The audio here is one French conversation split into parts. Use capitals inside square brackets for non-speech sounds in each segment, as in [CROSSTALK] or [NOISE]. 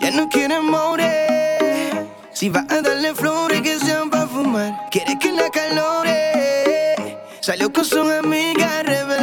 Ya no quiere amores. Si va a darle flores que sean para fumar. Quiere que la calore. Salió con sus amigas rebeldes.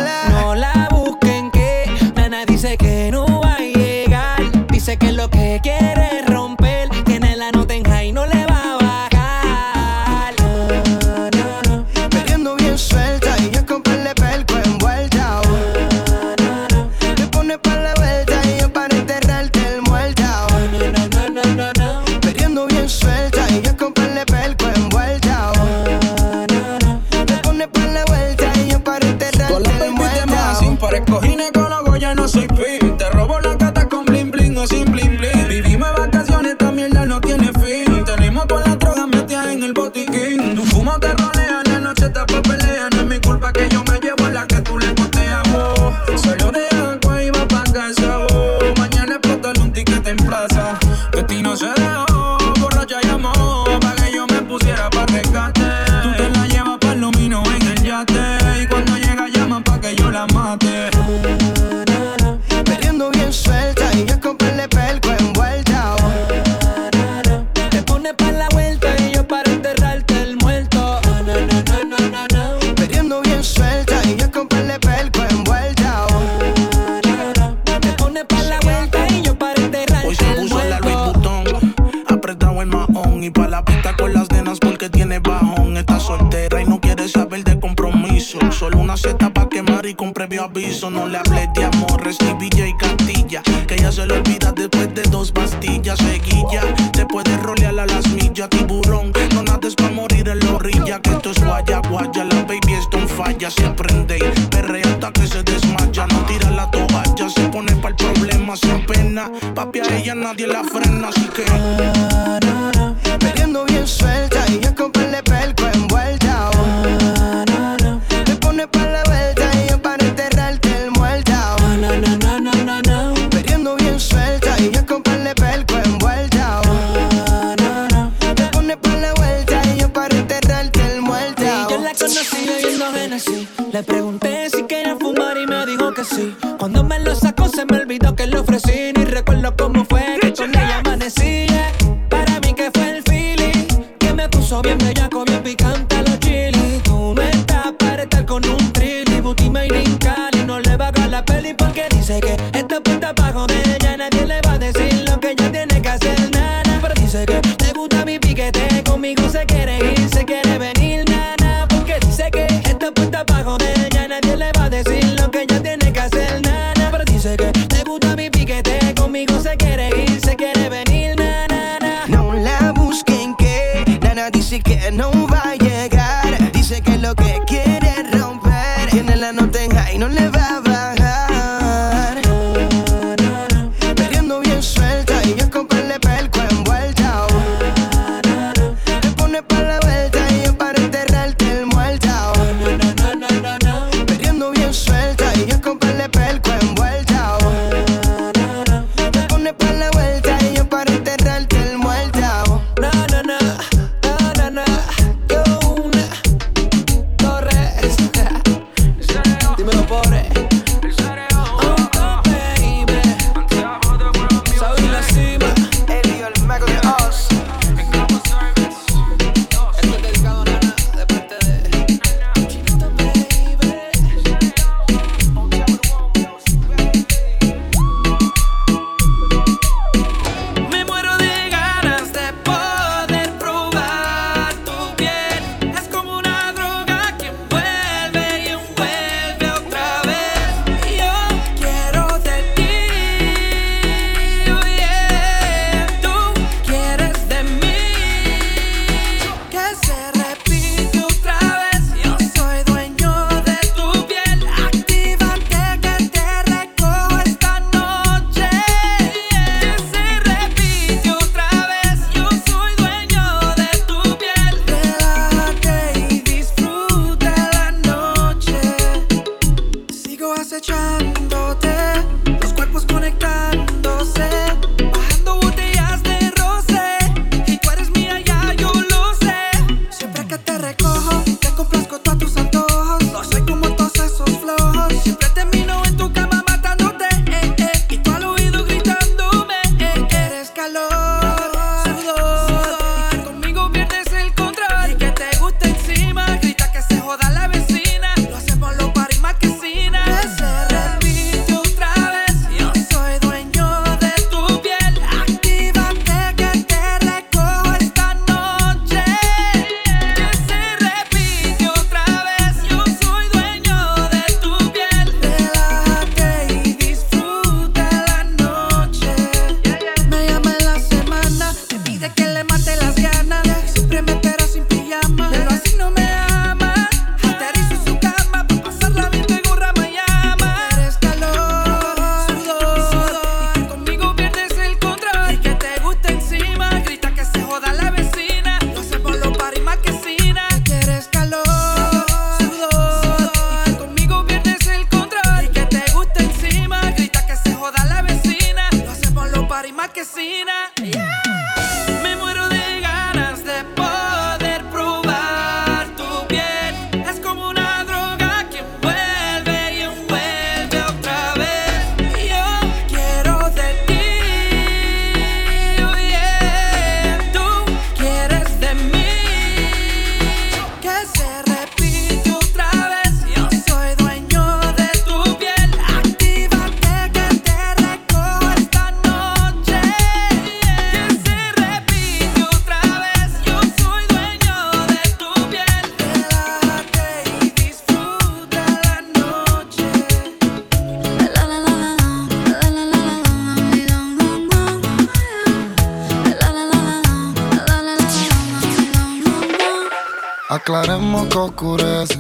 Aclaremos que oscurece.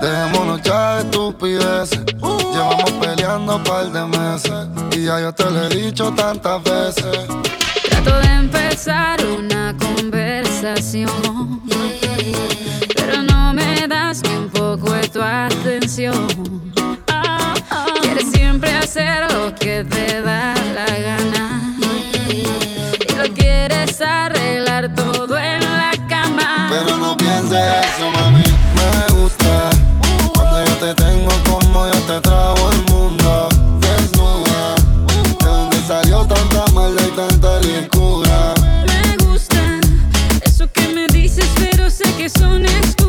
Dejémonos ya de estupideces. Uh. Llevamos peleando un par de meses. Y ya yo te lo he dicho tantas veces. Trato de empezar una conversación. Pero no me das ni un poco de tu atención. Quieres siempre hacer lo que te da la gana. Y lo quieres arreglar todo en la casa. Pero no pienses eso, mami. Me gusta cuando yo te tengo como yo te trago el mundo. Desnuda, de donde salió tanta maldad y tanta licura. Me gusta eso que me dices, pero sé que son excusas.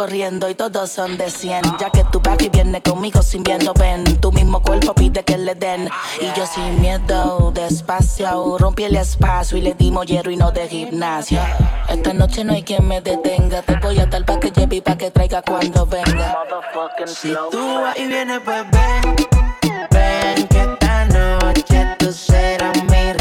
Corriendo y todos son de 100. Ya que tu y viene conmigo sin viendo, ven. Tu mismo cuerpo pide que le den. Y yo sin miedo, despacio, rompí el espacio y le dimos hierro y no de gimnasia. Esta noche no hay quien me detenga. Te voy a dar pa' que lleve y pa' que traiga cuando venga. Si tú vas y vienes, pues ven. Ven que esta noche tú serás mi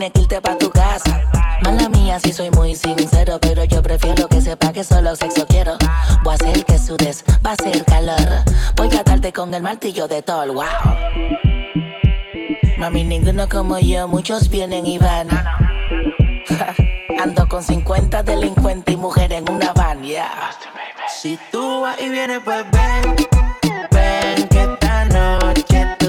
tienes que irte pa' tu casa. Mala mía, si soy muy sincero, pero yo prefiero que sepa que solo sexo quiero. Voy a hacer que sudes, va a ser calor. Voy a darte con el martillo de Thor, wow. Mami, ninguno como yo, muchos vienen y van. [LAUGHS] Ando con 50 delincuentes y mujeres en una van, yeah. Si tú vas y vienes, pues ven. Ven que esta noche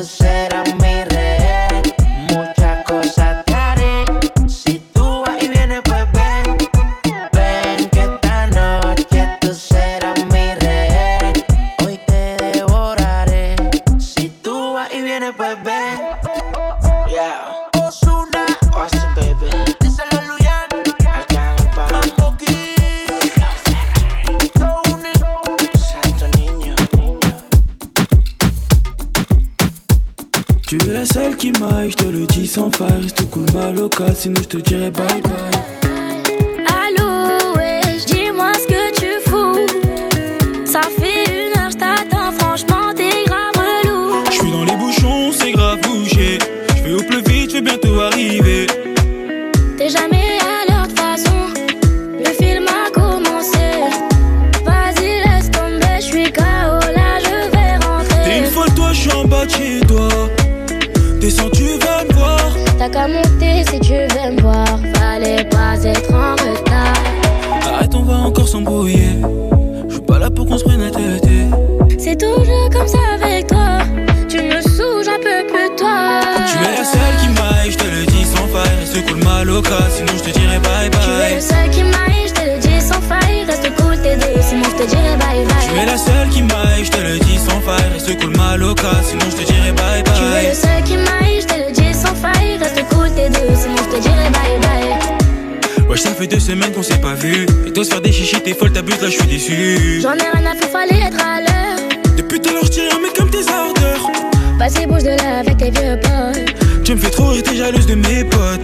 qui m'aille, je te le dis sans faille. Reste cool, ma loca, sinon je te dirai bye bye. Être en retard. Arrête, on va encore s'embrouiller. Je suis pas là pour qu'on se prenne la tête. C'est toujours comme ça avec toi. Tu me saoules, j'en peux plus toi. Tu es la seule qui m'aille, je te le dis sans faille. Reste cool, ma loca, sinon je te dirai bye Tu es bye. le seul qui m'aille, je te le dis sans faille. Reste cool, t'es sinon je te dirai bye bye. Tu es la seule qui m'aille, je te le dis sans faille. Reste cool, ma loca, sinon je te dirai bye Tu es le bye. seul qui m'aille, je te le dis sans faille. Reste cool, t'es ça fait deux semaines qu'on s'est pas vu. Et toi, se faire des chichis, t'es folle, t'abuses, là, je suis déçu. J'en ai rien à faire, fallait être à l'heure. Depuis tout à l'heure, je un mec comme tes ardeurs. Vas-y, bouge de là avec tes vieux potes. Tu me fais trop rire, t'es jalouse de mes potes.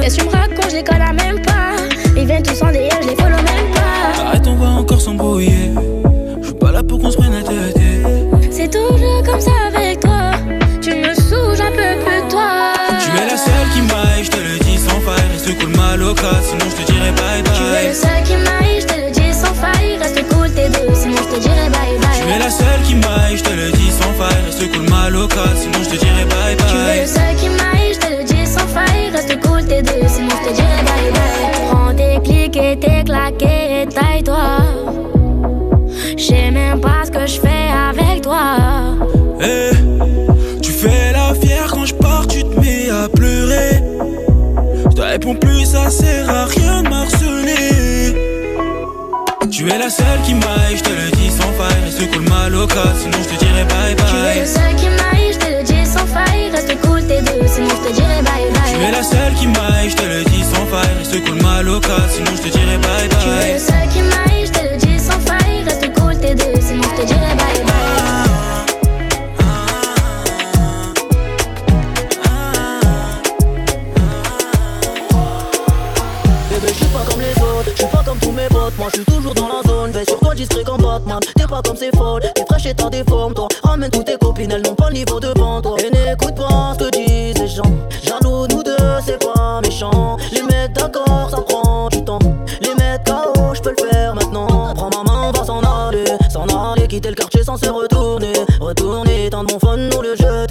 Qu'est-ce que tu me racontes, je les connais même pas. Ils viennent tous en délire, je les follow même pas. Arrête, on va encore s'embrouiller. Je suis pas là pour qu'on se prenne la tête. Sinon je te dirai bye Tu es bye. le seul qui m'aille, je te le dis sans faille. Reste cool, t'es deux, sinon je te dirai bye bye. Tu es la seule qui m'aille, je te le dis sans faille. Reste cool, ma loca, sinon je te dirai bye Tu es le bye. seul qui m'aille, je te le dis sans faille. Reste cool, t'es deux, sinon je te dirai bye bye. Prends tes clics et tes claquets et taille-toi. J'sais même pas ça sert à rien de m'harceler. Tu es la seule qui m'aille, je te le dis sans faille. Reste cool, ma loca, sinon je te dirai bye Tu es le bye. seul qui m'aille, je te le dis sans faille. Reste cool, t'es deux, sinon je te dirai bye bye. Tu es la seule qui m'aille, je te le dis sans faille. Reste cool, ma loca, sinon je te dirai bye Tu es le bye. seul qui m'aille, je te le dis sans faille. Reste cool, t'es deux, sinon je te dirai bye Moi, je suis toujours dans la zone, veille sur toi, discret comme Batman. T'es pas comme ces folles, t'es fraîche et t'as des formes, toi. Ramène toutes tes copines, elles n'ont pas le niveau devant toi. Et n'écoute pas ce que disent les gens. Jaloux, nous deux, c'est pas méchant. Les mettre d'accord, ça prend du temps. Les mettre KO, je peux le faire maintenant. Prends ma main, on va s'en aller, s'en aller, quitter le quartier sans se retourner. Retourner, tendre mon phone, nous le jeter.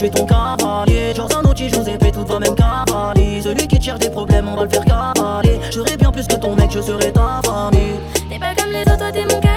suis ton cavalier. Genre un outil, je vous ai fait tout va même cavalier. Celui qui te cherche des problèmes, on va le faire cavaler. J'aurais bien plus que ton mec, je serais ta famille. T'es pas comme les autres, t'es mon cavalier.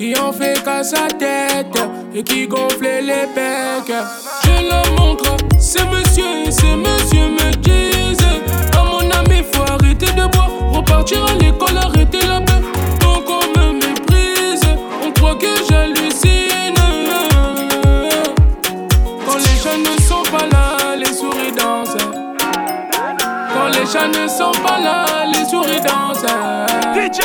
qui en fait qu'à sa tête et qui gonflait les becs. Je leur montre, c'est monsieur, c'est monsieur me disent. À mon ami, faut arrêter de boire, repartir à l'école, arrêter la bête. Donc on me méprise, on croit que j'hallucine. Quand les jeunes ne sont pas là, les souris dansent. Quand les jeunes ne sont pas là, les souris dansent. DJ.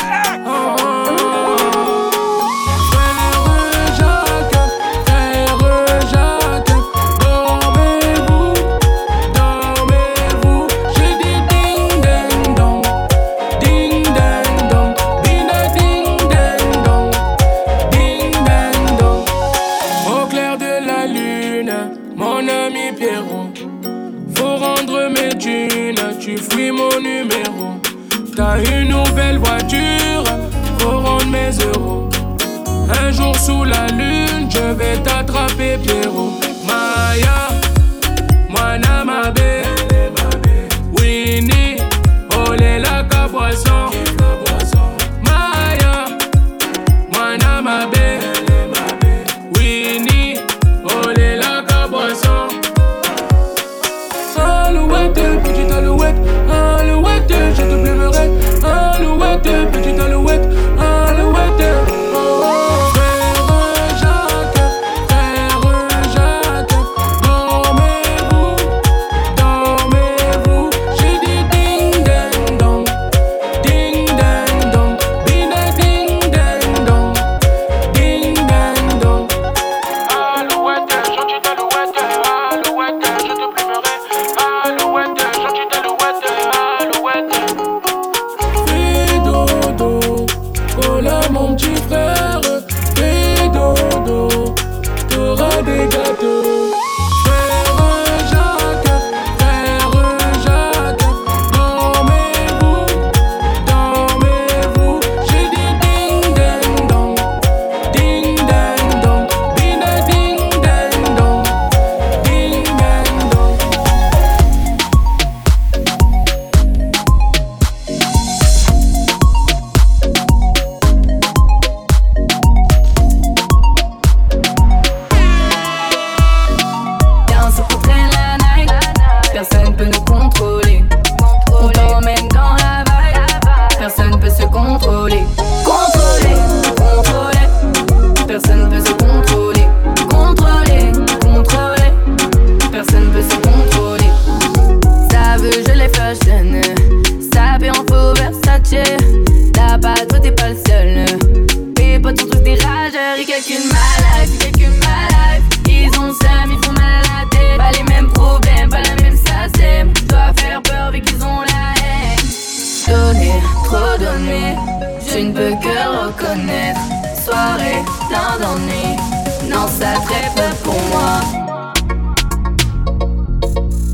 ça très peu pour moi.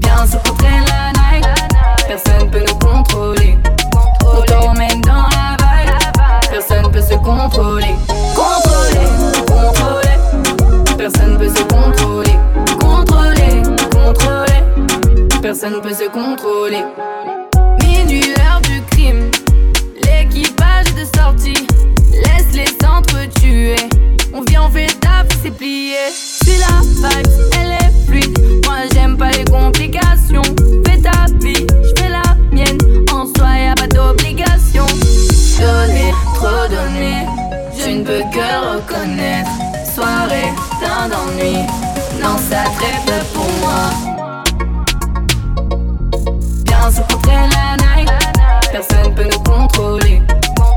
Bien sûr qu'on traîne la night, personne peut nous contrôler. On t'emmène dans la vibe, personne peut se contrôler. Contrôler, contrôler, personne peut se contrôler. Contrôler, contrôler, personne peut se contrôler. Minuit, l'heure du crime, l'équipage de sortie laisse les centres tuer. On vient, on fait ta vie, c'est plié. Si la vibe, elle est fluide, moi j'aime pas les complications. Fais ta vie, je fais la mienne. En soi, y'a pas d'obligation. Donner, trop donner, je ne peux que reconnaître. Soirée, plein d'ennui, non, ça très peu pour moi. Bien se la night, personne peut nous contrôler.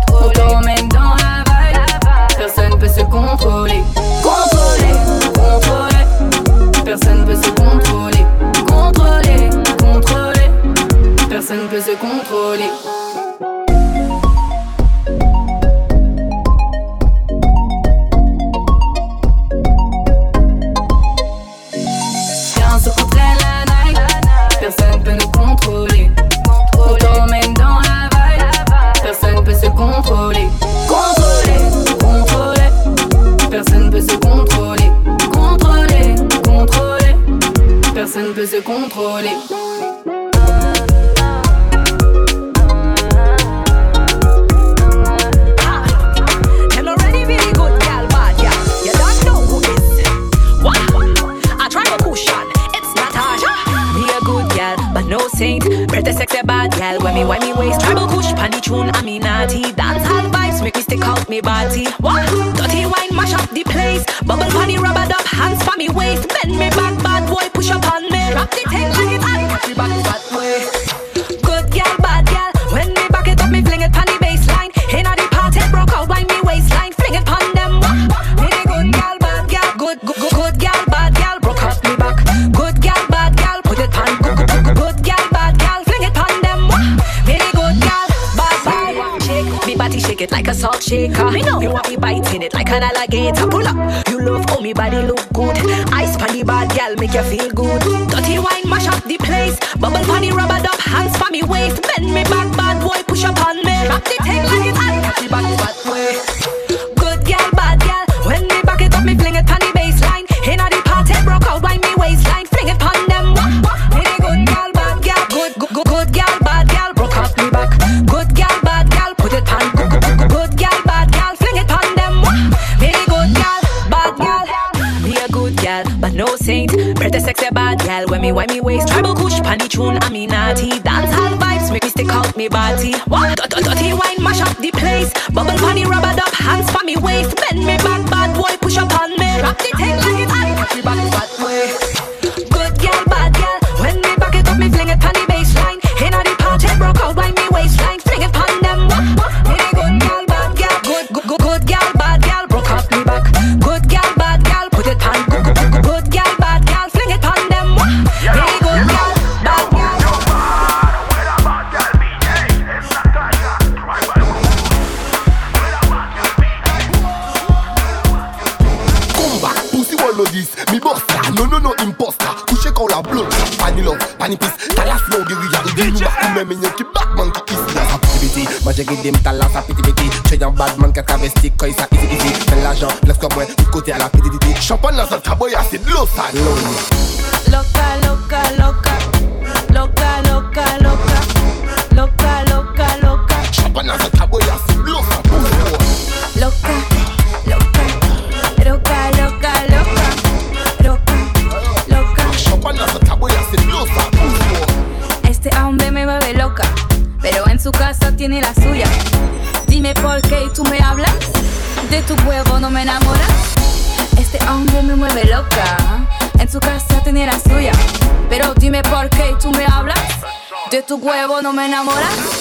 Autant se contrôler. saint. Pretty sexy bad girl, when me why me waist. Tribal kush pandy tune, I mean naughty. Dance all vibes, make me stick out me body. What? Dirty wine mash up the place. Bubble panty rubber up, hands for me waist. Bend me back, Good girl, bad girl. When me back it up, me fling it pon the baseline. Inna the party, broke out by me waistline. Fling it pon them. Me good girl, bad girl. Good, good, good, girl, bad girl. Broke up me back. Good girl, bad girl. Put it pon. Good, good, good, girl, bad girl. Fling it pon them. Me good girl, bad. Shake me body, shake it like a salt shaker. Me know you want me biting it like an alligator. Pull up, you love how me body look good. Ice pon the bad girl, make you feel good. Bubble funny, rubber duck, hands for me waist, bend me back. me body. What? Dirty wine mash up the place. Bubble money rubber. no me enamoras.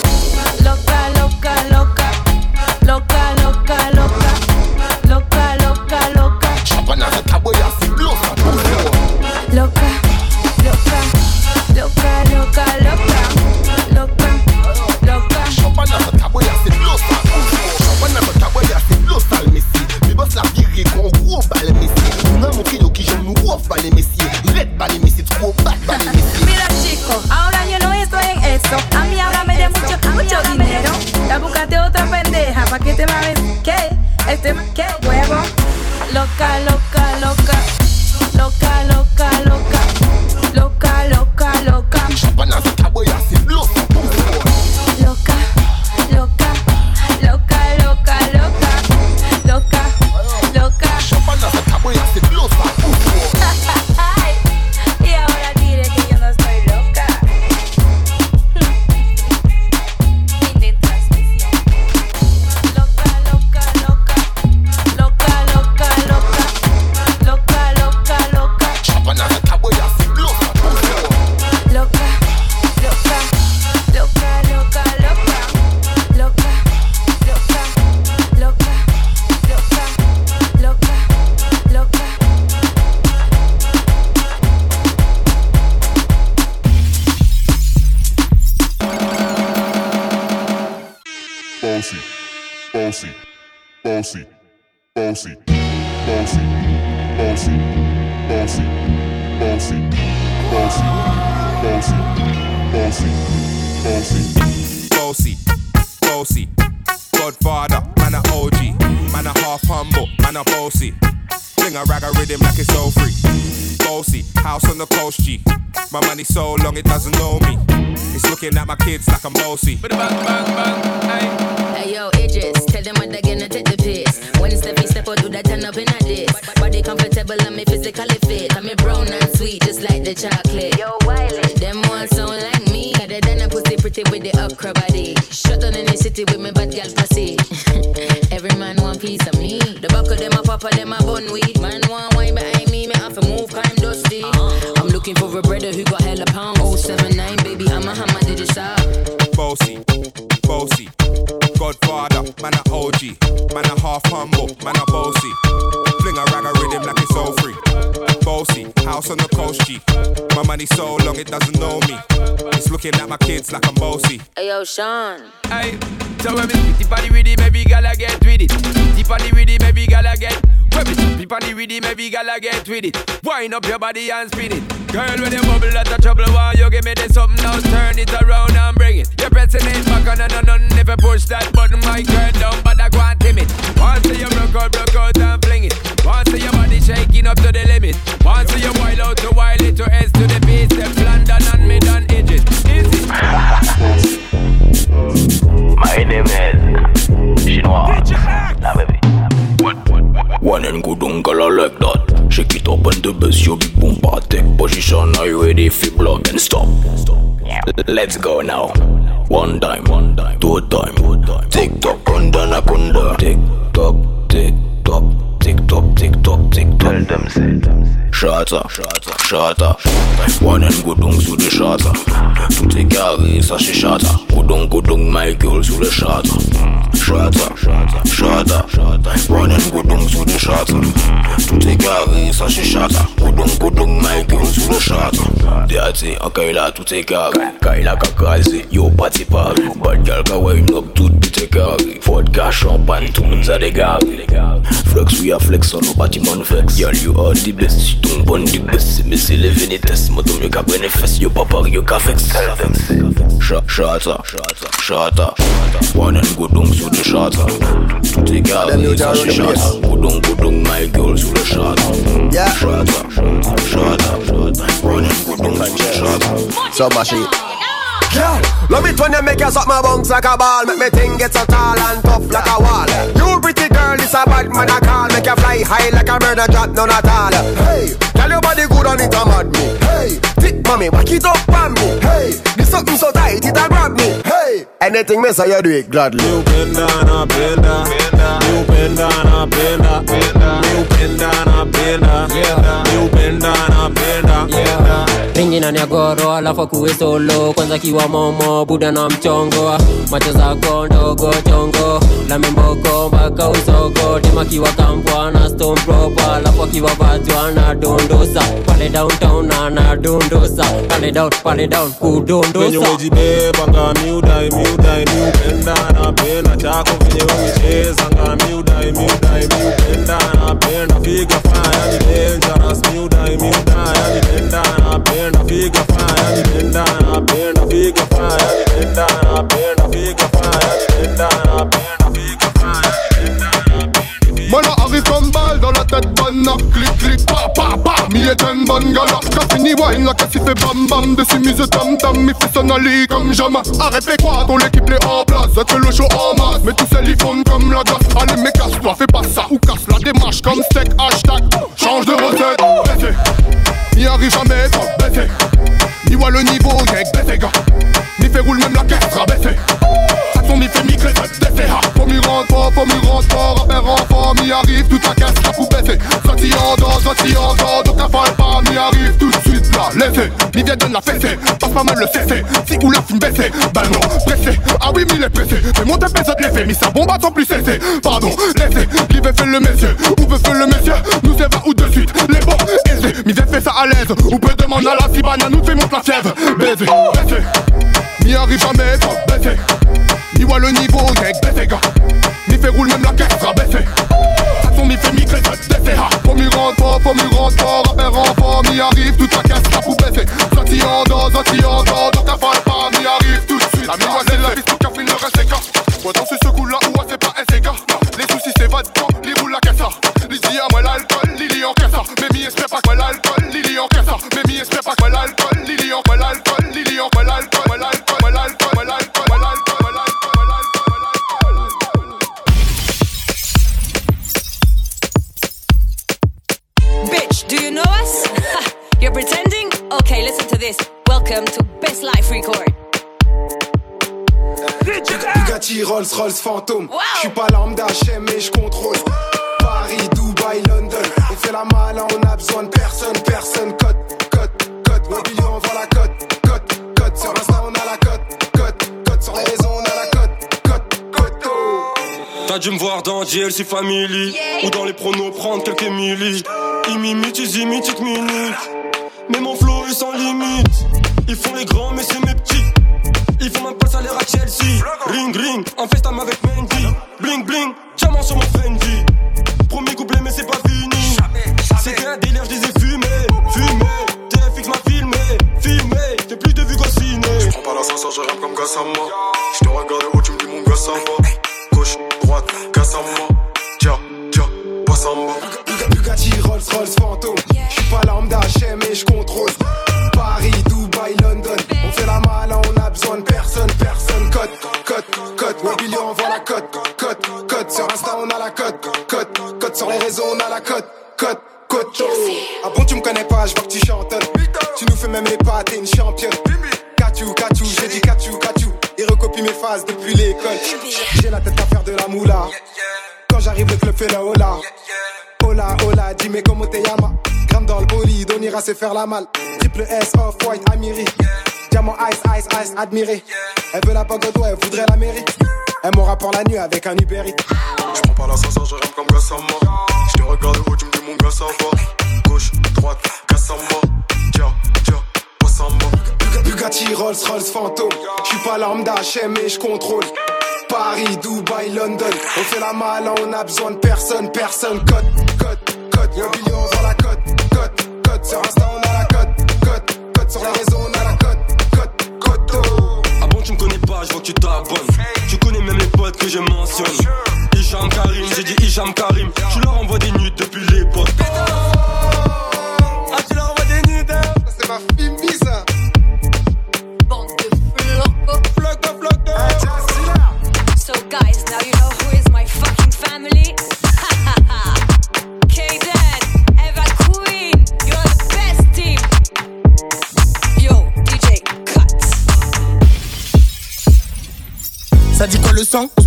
city with the okra body. Shut down in the city with me bad gal pussy. [LAUGHS] Every man want piece of me. The back of them a papa, them a bun weed. Man want wine behind me, me have to move, climb dusty. I'm looking for a brother who got hella pound. 079, baby, I'm a hammer, did it up. Bossy, bossy. Godfather, man a OG. Man a half humble, man a bossy. house on the coast, G. My money so long it doesn't know me. It's looking at my kids like I'm bossy. Hey, yo, Sean. Hey, so when we tip on the rhythm, baby, gotta get with it. Tip on the it, baby, gotta get. When we tip on the it, baby, gotta get with it. Wind up your body and spin it. Girl, when you bubble, that's a trouble. Why you give me this something now? Turn it around and bring it. You're pressing it back on and on and never push that button, my girl down, but I go and timid. Once you broke out, broke out and fling it. Once your body shaking up to the limit. Once you wild out to wild it to S to the base, step London and mid and edges. Easy. My name is Chinois. One and good uncle I like that. Shake it up and the best you big boom take position. Are you ready for block and stop? Let's go now. One time, one time, two time, two time. Tick tock, kunda na kunda. Tick tock, tick tock, tick tock, tick tock, tick tock. Tell them say shatter, shatter, shatter. One and go down to the shatter. To take care of so she shatter. Go down, go down, my girl to the shatter. Shatter, shatter, shatter. Life one and go down to the shatter. To take care of so she shatter. Go down, go down, my girl to the shatter. Dirty, okay, that to take care. Kaila kakazi, yo party party. Bad girl ka wind up to the take care. cash, champagne, tunes are the gari. Flex, we are flex on nobody man flex. Girl, you are the best ton bon the best, mais c'est les vénétesses. Moi, ton mieux qu'à prendre fesses. Yo, papa, yo, qu'à vex. Shata, shata. One and go down sous le shata. Est carré, ça c'est shata. Go down, go down, my girl sous le shata. Shata, shata. One and go down sous le shata. So much shit. Girl, love it when you make you suck my bones like a ball. Make me thing get so tall and tough like a wall. You pretty girl, it's a bad man I call. Make you fly high like a bird and drop none at all. Hey, tell your body good on it, a mad me. Hey, thick mommy, back it up on me. Hey, this something so tight, it a grab me. Hey, anything me say you do it gladly. You bend down, I bend down You bend down, I bend down You bend down, I bend down You bend down, I bend down ringi na nyagoro alafu akuwe solo. Kwanza kiwa momo buda na mchongo. Macho zako ndogo chongo lamimboko mpaka usoko timakiwa kampwa na stompropa lapo akiwavajwa na dondosa pale downtown ana dondosa pale down pale down kudondosa. Wejibeba ngami udai miudai miupenda na pena. Chako venye wemicheza nga miudai miudai miupenda na pena. Figa fire ni dangerous miudai miudai anipenda napenda figa faya ni penda napenda figa faya ni penda napenda figa faya ni penda napenda faya Man arrive comme balle dans la tête bonne Clic clic pa pa pa. Mi est une bonne gala Qu'a fini wine la casse il fait bam bam. Dessus mise tam tam Il fait son ali comme jamais Arrête fais quoi ton équipe est en place. C'est le show en masse. Mais tous ces fondent comme la glace Allez mais casse-toi fais pas ça Ou casse la démarche. Comme steak Hashtag change de recette. Baissez. N'y arrive jamais trop baissé Ni voit le niveau y'a baissé gars. Mi fait roule même la caisse sera Attention mi fait migrer baissé ha Faut m'y rendre fort, faut m'y rendre fort Rappel renfort, m'y arrive toute la caisse la pou baisser Sorti en dehors, sorti en dehors Donc t'affale pas, m'y arrive tout de suite là Laissez, m'y vient donne la fessée Passe pas mal le cessé, si ou la fume baissée Ben non, pressé, ah oui m'y est pressé Mais mon tête de l'effet, mis sa bombe sans plus cesser Pardon, laissez, qui veut faire le monsieur Où veut faire le monsieur, nous c'est va ou de suite. Les bons, aisés, m'y fait ça à l'aise. Ou peut demander à la cibana, nous fait monte la fièvre Baiser, baisser, m'y arrive jamais le niveau, y'a baissé gars Mi fait roule même la caisse sera baissée. Attention mi fait migrer baissé ha Faut m'y rendre fort, faut m'y rendre fort Rappel renfort, m'y arrive toute la caisse la pou baisser. Sorti en dehors, sorti en dehors Donc t'affale pas, m'y arrive tout de suite. La c'est la piste, tout café ne reste qu'à Moi dans ce coup là où c'est pas gars Les soucis de temps, les roule la caisse. Les à moi l'alcool, Lili en caisse. Mais mi espère pas que l'alcool, Lili en caisse. Mais mi espère pas que l'alcool, Okay, listen to this. Welcome to Best Life Record. Bugatti, Rolls Royce, fantôme. Je suis pas lambda, j'aime mais je contrôle. Paris, Dubaï, London. On fait la mala, on a besoin de personne, personne. Cote, cote, cote. Mobilier, on vend la cote, cote, cote. Sur Insta, on a la cote, cote, cote. Sur les réseaux, on a la cote, cote, cote. oh. T'as dû me voir dans JLC Family Ou dans les pronos prendre quelques millis Imimi, tu imites, mini Mais mon flow eux sans limite. Ils font les grands, mais c'est mes petits. Ils font même pas le salaire à Chelsea. Ring ring, en festam avec Mendy. Bling bling, diamant sur mon Fendi. Premier couplet, mais c'est pas fini. C'était un délire, je les ai fumés. Fumés, TFX m'a filmé. Filmé, fais plus de vues qu'au ciné. J'prends pas l'ascenseur, je rappe comme Gassama. J'te regarde où tu me dis mon Gassama. Gauche, droite, Gassama. Tiens, en bas. Bugatti, Rolls, Rolls, fantôme. J'suis pas lambda, j'aime et j'contrôle. Paris, Dubaï, London. On fait la malle, on a besoin de personne, personne. Cote, cote, cote. Ouais, Billy, on voit la cote, cote, cote. Sur Insta, on a la cote, cote, cote. Sur les réseaux, on a la cote, cote, cote. Ah bon, tu me connais pas, je vois que tu chantonnes. Tu nous fais même les pas, t'es une championne. Kachou, kachou, j'ai dit kachou, kachou. Il recopie mes phases depuis l'école. J'ai la tête à faire de la moula. Quand j'arrive, le club fait le hola. Hola, hola, dis-moi comment t'es Yama? Gramme dans le bolide, on ira se faire la malle. Triple S, off-white, Amiri. Diamant, ice, ice, ice, admiré. Elle veut la au doigt, elle voudrait la mairie. Elle m'aura pour la nuit avec un Uber Eats. J'prends pas l'ascenseur, je rappe comme Gassama. J'te regarde où tu me dis mon gars ça va. Gauche, droite, Gassama. Tiens, tiens, Bugatti, Rolls, Rolls, fantôme. J'suis pas lambda, j'aime et j'contrôle. Paris, Dubaï, London. On fait la malle, on a besoin de personne, personne. Cote, cote, cote. Y'a Billy, on vend la cote, cote, cote. Sur Insta, on a la cote, cote, cote. Sur les réseaux, on a la cote, cote, cote. Ah bon, tu me connais pas, je que tu t'abonnes. Tu connais même les potes que je mentionne. Hicham Karim, j'ai dit Hicham Karim. Tu leur envoies des nudes depuis l'époque. Ah,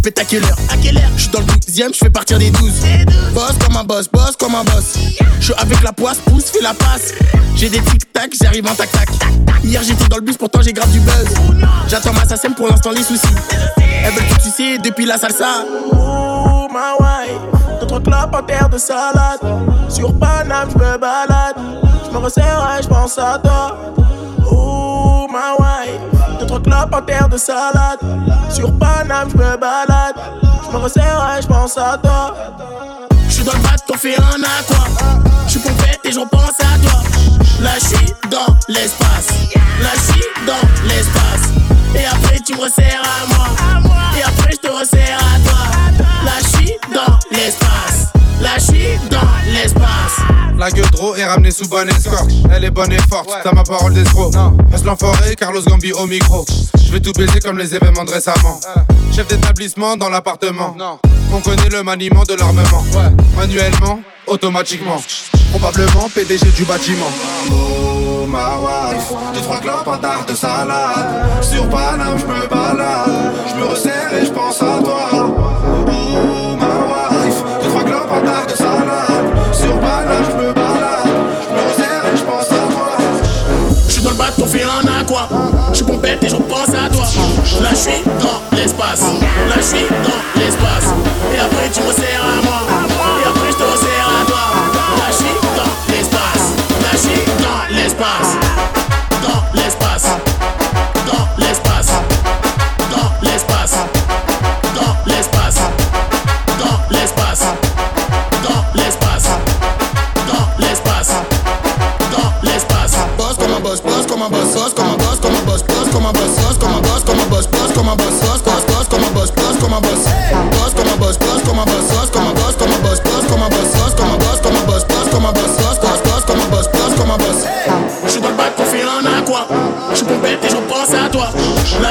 pète à quelle heure À quelle heure Je suis dans le 12ème, je fais partir des 12 Boss comme un boss, boss comme un boss. Je avec la poisse, pousse, fais la passe. J'ai des tic-tac, j'arrive en tac-tac. Hier j'étais dans le bus, pourtant j'ai grave du buzz. J'attends ma SACEM pour l'instant les soucis. Elles veulent tout sucer depuis la salsa. Oh ma wife, d'autres clopes en terre de salade. Sur Paname, je balade. Je me resserre et je à toi. Oh ma wife, clopes en terre de salade. Sur Paname, je me balade. Je me resserre et je pense à toi. Je suis dans le bateau, on fait un aqua Je suis pompette et je repense à toi. Là je dans l'espace. Là je dans l'espace. Et après tu me resserres à moi. Et après je te resserre à toi. Là je dans l'espace. Là je dans l'espace La gueule trop est ramenée sous bonne escorte. Elle est bonne et forte, t'as ma parole d'escroc. Reste l'enfoiré, Carlos Gambi au micro. Je vais tout baiser comme les événements de récemment. Chef d'établissement dans l'appartement. On connaît le maniement de l'armement. Manuellement, automatiquement. Probablement PDG du bâtiment. Oh ma wife, deux trois clopes tarte de salade. Sur Paname, je me balade. Je me resserre et je pense à toi. Je suis dans le bateau, on fait un aqua Je suis pompette et je repense à toi. Là je suis dans l'espace. Là je suis dans l'espace. Et après tu me resserres à moi un boss, boss comme un boss, boss comme un boss, boss comme un boss, comme un boss, boss comme un boss, boss comme un boss, comme un boss, boss comme un boss, boss, boss, boss comme un boss, boss comme un boss. Je suis dans le bac faire un aqua. Je suis pompette et je pense à toi.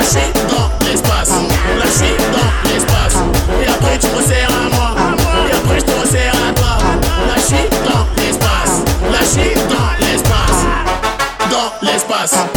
Suis dans l'espace. Suis dans l'espace. Et après tu resserres à moi. Et après je te resserre à toi. Suis dans l'espace. Suis dans l'espace. Dans l'espace.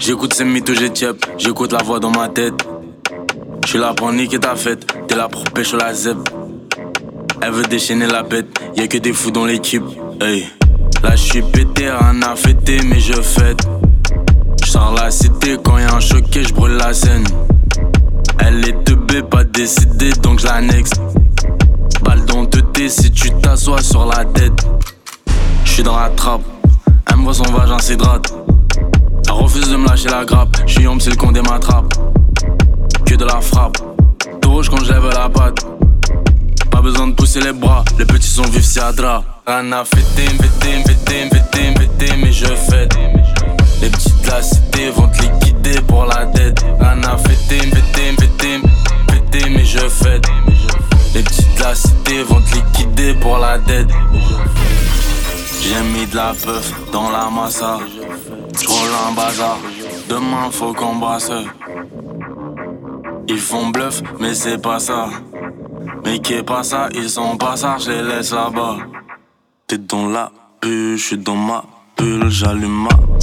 J'écoute ces mythos, j'ai tiep. J'écoute la voix dans ma tête. Je suis là pour niquer ta fête. T'es là pour pêcher la zeb. Elle veut déchaîner la bête. Y'a que des fous dans l'équipe. Hey. Là, je suis pété, rien à fêter, mais je fête. J'sors la cité quand y'a un choqué, j'brûle la scène. Elle est teubée, pas décidée, donc j'l'annexe. Balle dans te thé si tu t'assois sur la tête. J'suis dans la trappe, elle me voit son vagin s'hydrate. Elle refuse de me lâcher la grappe. Je suis homme si le condé m'attrape. Que de la frappe. Tout rouge quand je lève la patte. Pas besoin de pousser les bras. Les petits sont vifs, c'est Adra. Rana fêté, fêté, fêté, fêté, fêté, mais je fête. Les petites de la cité vont te liquider pour la tête. Rana fêté, fêté, fêté, fêté, mais je fête. Les petites de la cité vont te liquider pour la tête. J'ai mis de la peuf dans la massa. J'roule un bazar, demain faut qu'on brasse. Ils font bluff, mais c'est pas ça. Mais qu'est pas ça, ils sont pas ça, je les laisse là-bas. T'es dans la pub, j'suis dans ma bulle, j'allume ma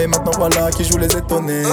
et maintenant voilà qui joue les étonnés.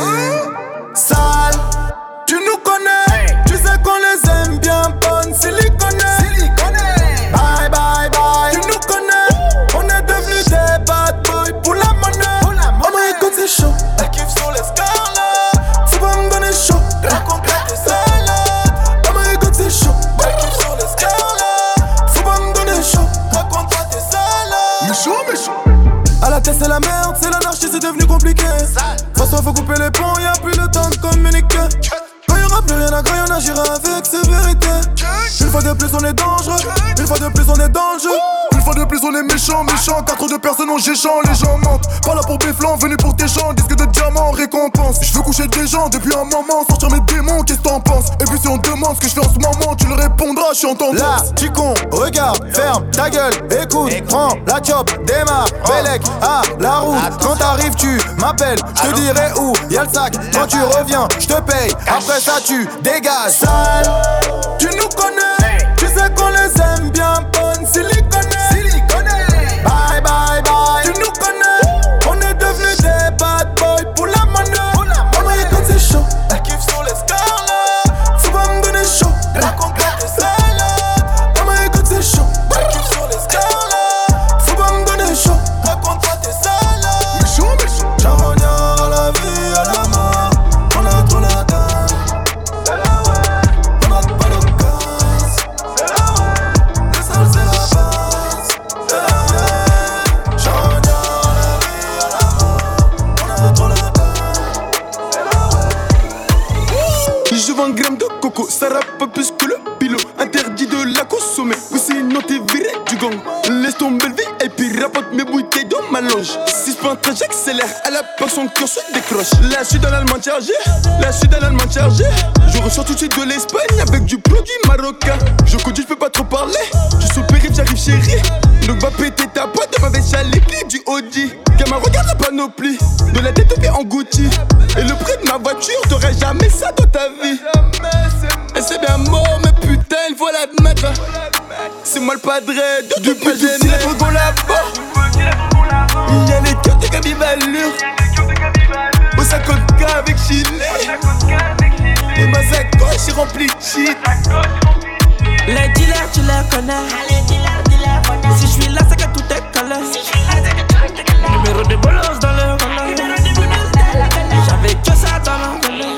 Méchant, méchant Car trop de personnes ont géchant, les gens mentent. Pas là pour béflant, venu pour tes gens Disque de diamant, récompense. Je veux coucher des gens depuis un moment Sortir mes démons, qu'est-ce que t'en penses? Et puis si on demande ce que je fais en ce moment Tu le répondras, je suis en temps Là, tu con, regarde, ferme ta gueule, écoute, prends la chop, démarre, Bélec, à la route. Quand t'arrives, tu m'appelles, je te dirai où y'a le sac. Quand tu reviens, je te paye. Après ça, tu dégages. Sale, tu nous connais, tu sais qu'on les aime bien bonne silicone. Bye. Et puis rapporte mes bouteilles dans ma loge. 6 points j'accélère, à la peur son cœur se décroche. Là je suis dans l'allemand chargé, là je suis dans l'allemand chargé. Je ressors tout de suite de l'Espagne avec du produit marocain. Je conduis, je peux pas trop parler. Je suis au périph', j'arrive chérie. Donc va péter ta boîte de ma veste à clés du Audi. Gamin, regarde la panoplie. De la tête en Gucci. Et le prix de ma voiture, t'aurais jamais ça dans ta vie. Et c'est bien mort, mais putain, il faut l'admettre. C'est moi le padré de du plus j'ai les drogos là-bas. Il y a les cœurs de Gabi Valure. Au 50K avec Chile. Et ma sacoche est remplie de shit. Les dealers, tu les connais. Si je suis là, c'est que tout est collé. Numéro de bolos dans le relais. J'avais que ça dans le relais.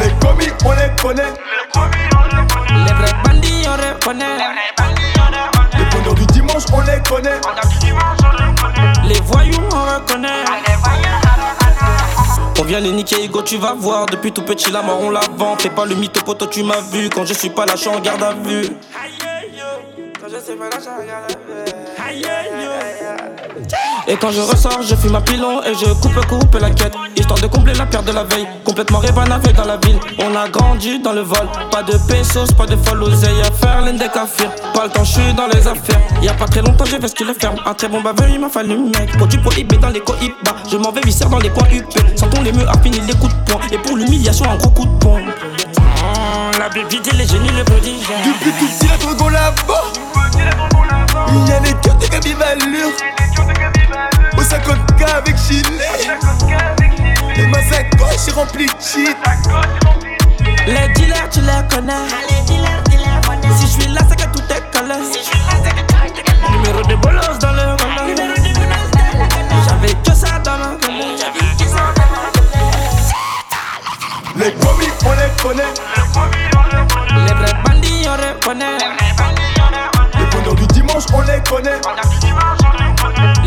Les commis, on les connaît. Les connaît. Les pendants du dimanche, on les connaît. Les voyous, on reconnaît. On vient les niquer, Hugo, tu vas voir. Depuis tout petit, la mort, on la vend. Fais pas le mytho, poteau, tu m'as vu. Quand je suis pas là, je suis en garde à vue. Et quand je ressors, je fume un pilon et je coupe, coupe la quête. Histoire de combler la perte de la veille. Complètement révanavé dans la ville. On a grandi dans le vol. Pas de pesos, pas de folle oseille à faire l'une des kafirs. Pas le temps, je suis dans les affaires. Y a pas très longtemps, j'ai vesti le ferme. Un très bon baveux, il m'a fallu mec. Produit prohibé dans les cohibas. Je m'en vais viscère dans les coins UP. Sentons les meux fini les coups de poing. Et pour l'humiliation, un gros coup de pompe. Oh, la bébite, les génies, le prodige. Depuis tout petit, la drogue, on la. Il y a les cœurs de Gabi Valure. Au 50k avec Chile. Et ma sacoche est remplie de shit. Les dealers, tu les connais. Si je suis là, c'est que tout est collé. Numéro de bolos dans le volant. J'avais que ça dans le Les promis, on les connaît. Les vrais bandits, on les connaît. Les bonheurs du dimanche, on les connaît.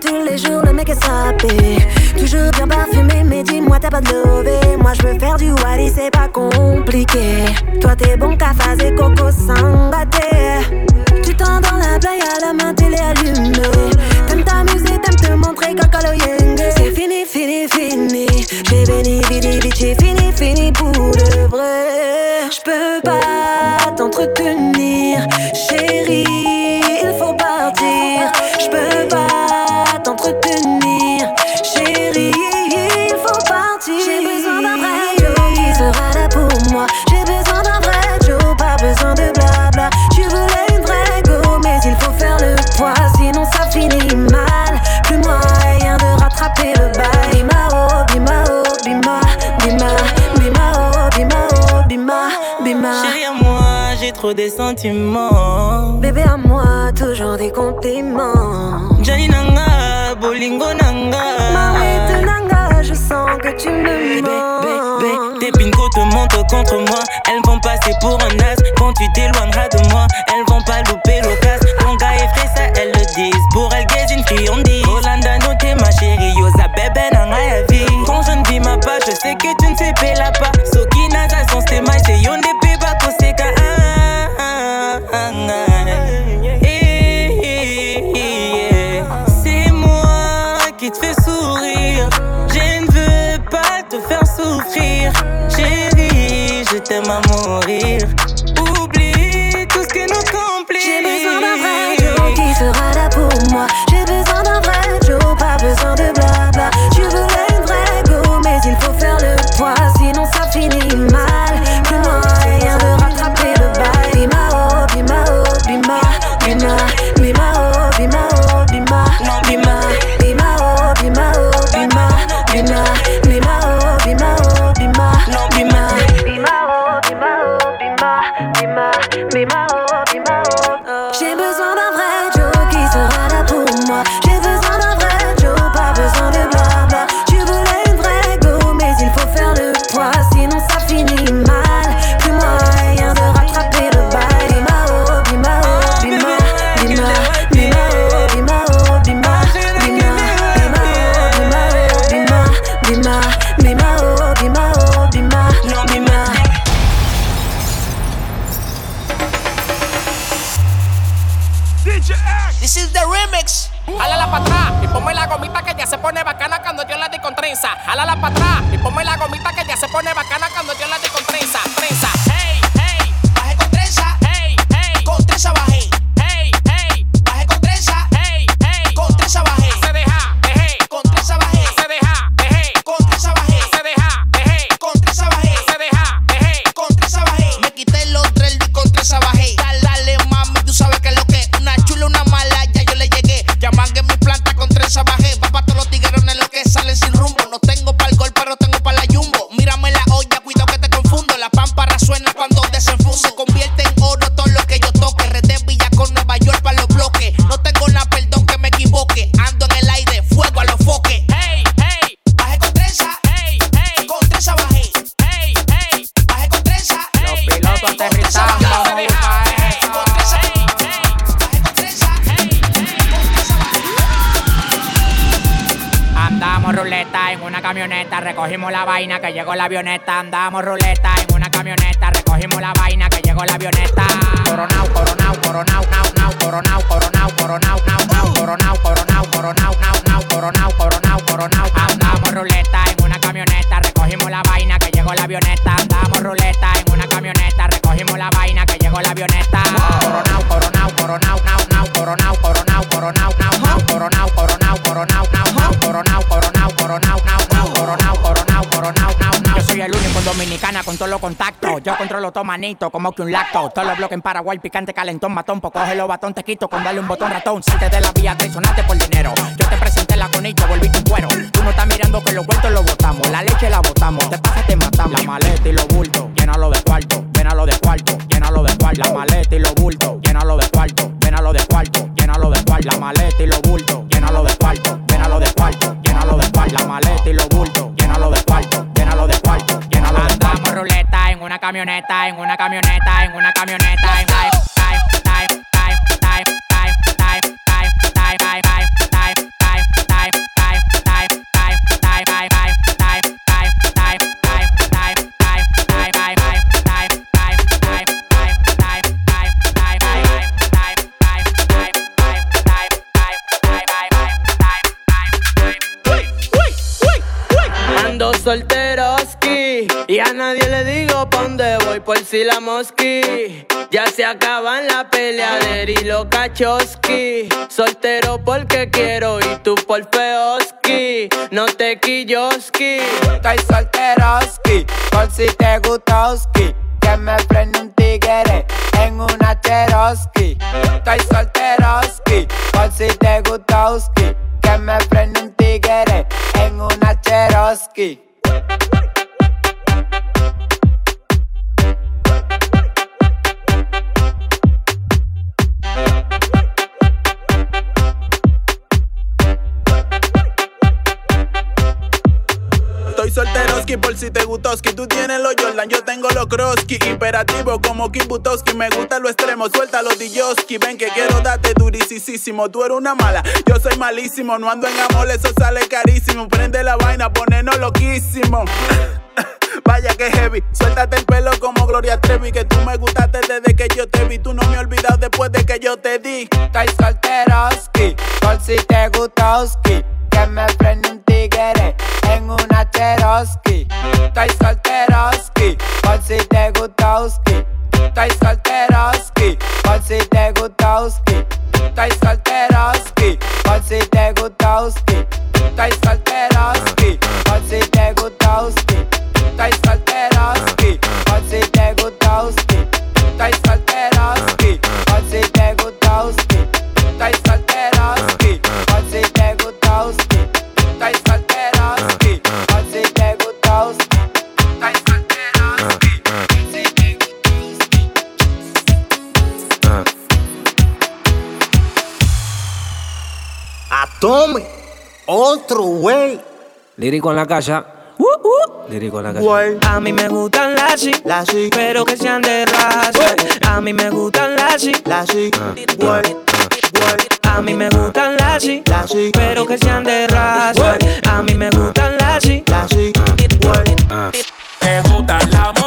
tous les jours, le mec est sapé. Toujours bien parfumé, mais dis-moi, t'as pas de lové. Moi, je veux faire du wari, c'est pas compliqué. Toi, t'es bon, ta phase coco sans Tu t'en dans la playa, la main télé allumée. T'aimes t'amuser, t'aimes te montrer, coco C'est fini, fini, fini. J'ai béni, vidi, j'ai fini, fini pour de vrai. Je peux pas t'entretenir. des sentiments. Bébé à moi, toujours des compliments. Johnny Nanga, Bolingo Nanga. Marie Nanga, je sens que tu me mens. Tes pincos te montent contre moi. Elles vont passer pour un as. Quand tu t'éloigneras de moi, elles vont pas louper l'occasion. Langa et frais, ça, elles le disent. Pour elles, gaze une friandise. Hollanda, no, t'es ma chérie. Yosa, bébé, nanga, ya vie. Quand je ne vis ma part, je sais que tu ne sais pas la part. tema morir. avioneta andamos. Todo manito, como que un lacto. Todos los bloques en Paraguay, picante, calentón, matón. Pues coge los batón, te quito con darle un botón ratón. Salte de la vía, traicionaste por dinero. Yo te presenté la conito, volví tu cuero. Tú no estás mirando que los vueltos los botamos. La leche la botamos, te pasa, te matamos. La maleta y los bultos, llénalo de cuarto, llénalo de cuarto, llénalo de cuarto. La maleta y los bultos, camioneta, en una camioneta, en una camioneta, cachoski. Soltero porque quiero y tú por feoski. No te quilloski. Estoy solteroski, por si te gustoski. Que me prende un tigre en una cheroski. Estoy solteroski, por si te gustoski. Que me prende un tigre en una cheroski. Solteroski por si te gustoski. Tú tienes los Jordan, yo tengo los Kroski. Imperativo como Kim Butowski. Me gusta lo extremo, suelta los Diyoski. Ven que quiero darte durisísimo. Tú eres una mala, yo soy malísimo. No ando en amor, eso sale carísimo. Prende la vaina, ponernos loquísimo. [LAUGHS] Vaya que heavy, suéltate el pelo como Gloria Trevi Que tú me gustaste desde que yo te vi Tú no me has olvidado después de que yo te di Estoy solteroski, por si te gustoski. Que me prende un tigre en una cheroski. Estoy solteroski, por si te gustoski. Estoy solteroski, por si te gustoski. Estoy solteroski, por si te gustoski. Estoy solteroski, por si te gustoski. Estoy solteroski, por si te gustoski. Estoy solteroski, por si te gustoski. Atome, otro güey. Lírico en la casa. Uh, uh. Lírico en la casa. A mí me gustan las sí, pero que sean de raza. A mí me gustan las sí, A mí me gustan las sí, pero que sean de raza. A mí me gustan las sí, Te gusta la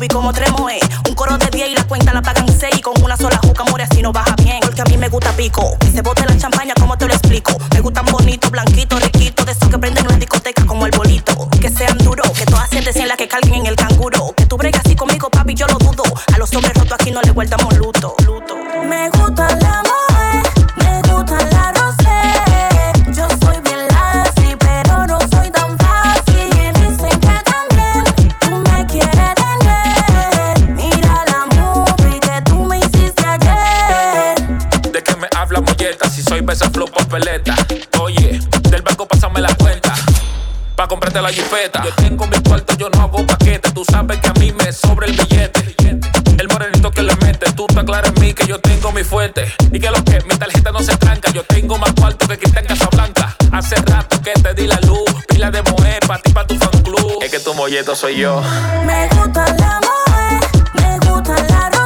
movie como Tremoe. Un coro de 10 y la cuenta la pagan 6. Y con una sola juca muere así no baja bien. Porque a mí me gusta pico. Que se bote la champaña, como te lo explico? Me gustan bonitos, blanquitos, riquitos. De esos que prenden la discoteca como el bolito. Que sean duros, que todas sientes en la que carguen en el canguro. Que tú bregas así conmigo, papi, yo lo dudo. A los hombres rotos aquí no le guardamos luto. Soy besa flow papeleta. Oye, del banco pásame la cuenta. Pa' comprarte la jipeta. Yo tengo mi cuarto, yo no hago paquete. Tú sabes que a mí me sobra el billete. El morenito que le mete, tú estás claro en mí que yo tengo mi fuerte. Y que lo que mi tarjeta no se tranca. Yo tengo más cuarto que Cristian Casablanca. Hace rato que te di la luz. Pila de mujer pa' ti, pa' tu fan club. Es que tu molleto soy yo. Me gusta la moe, me gusta la rosé.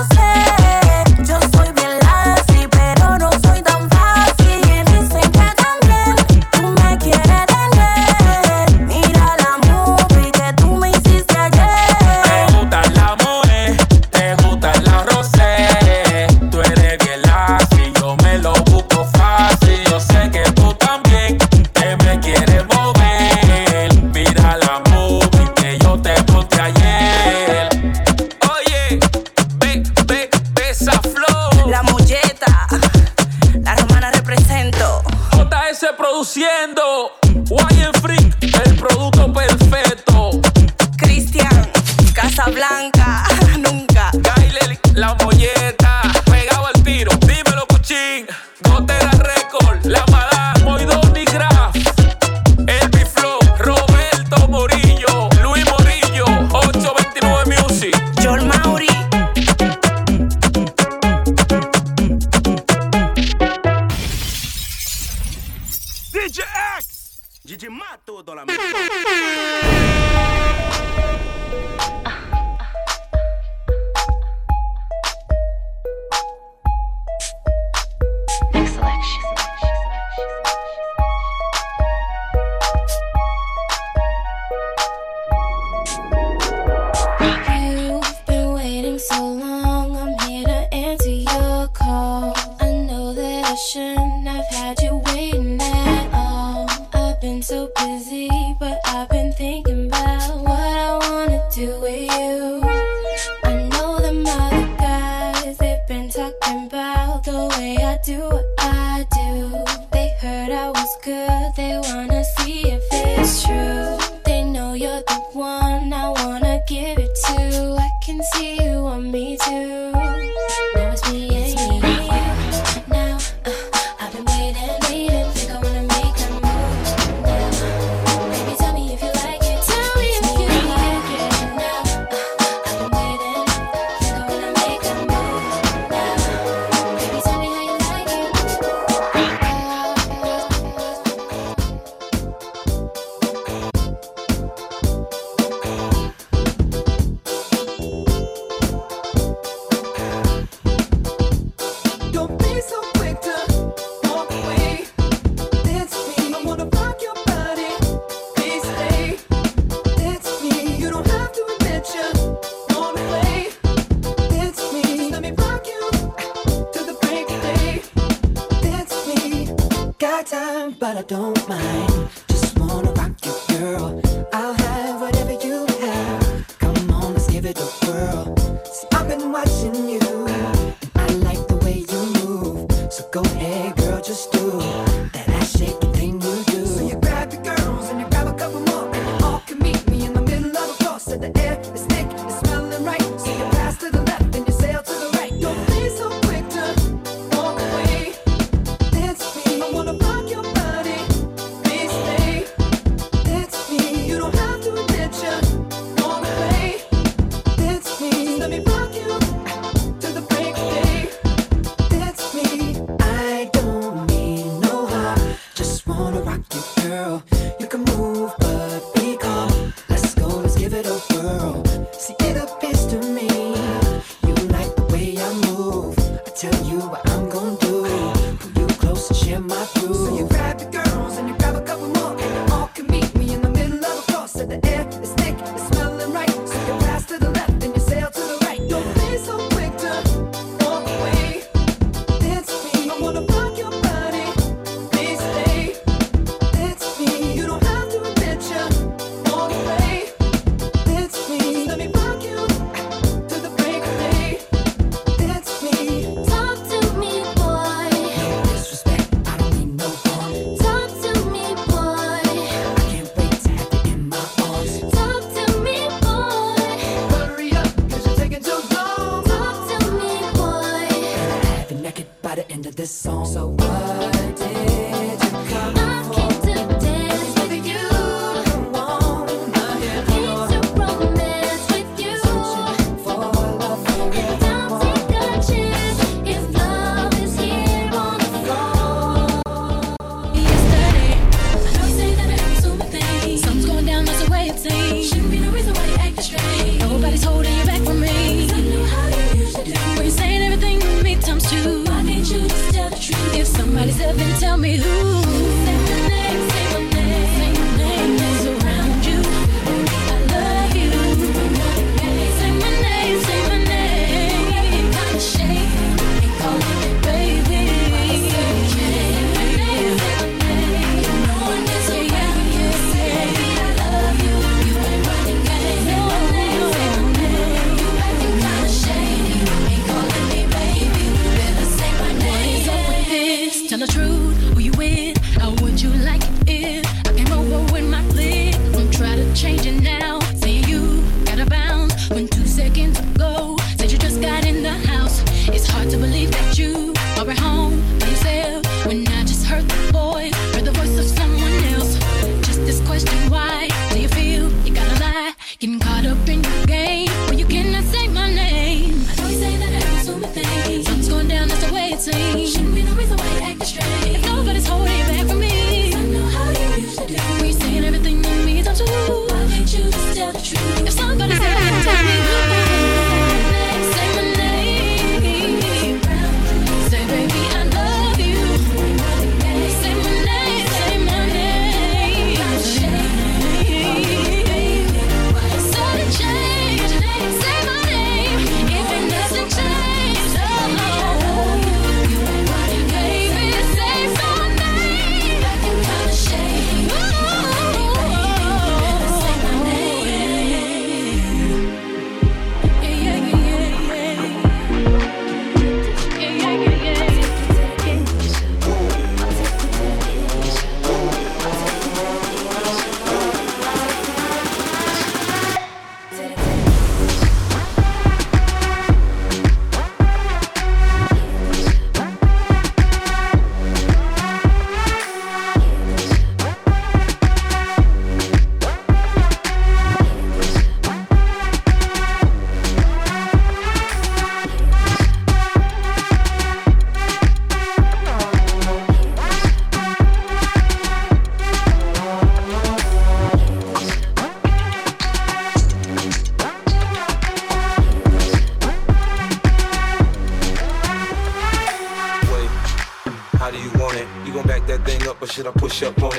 Girl.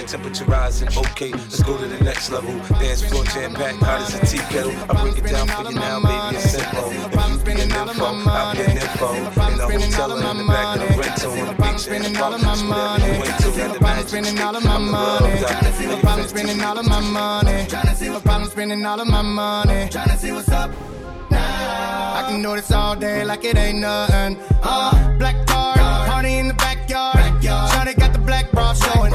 Temperature rising, okay, let's go to the next level. Dance floor jam packed, hot as a tea kettle. I break it down for you now, baby, it's simple. If you be an info, I'll be an info. In the hotel or in the back of the rental, on the beach, in the park, just whatever you into, got the magic. spending all of my money. No problem spending all of my money. No problem spending all of my money. Tryna see what's up. Now I can do this all day like it ain't nothing. Uh, black card, party in the backyard. The black bra showing.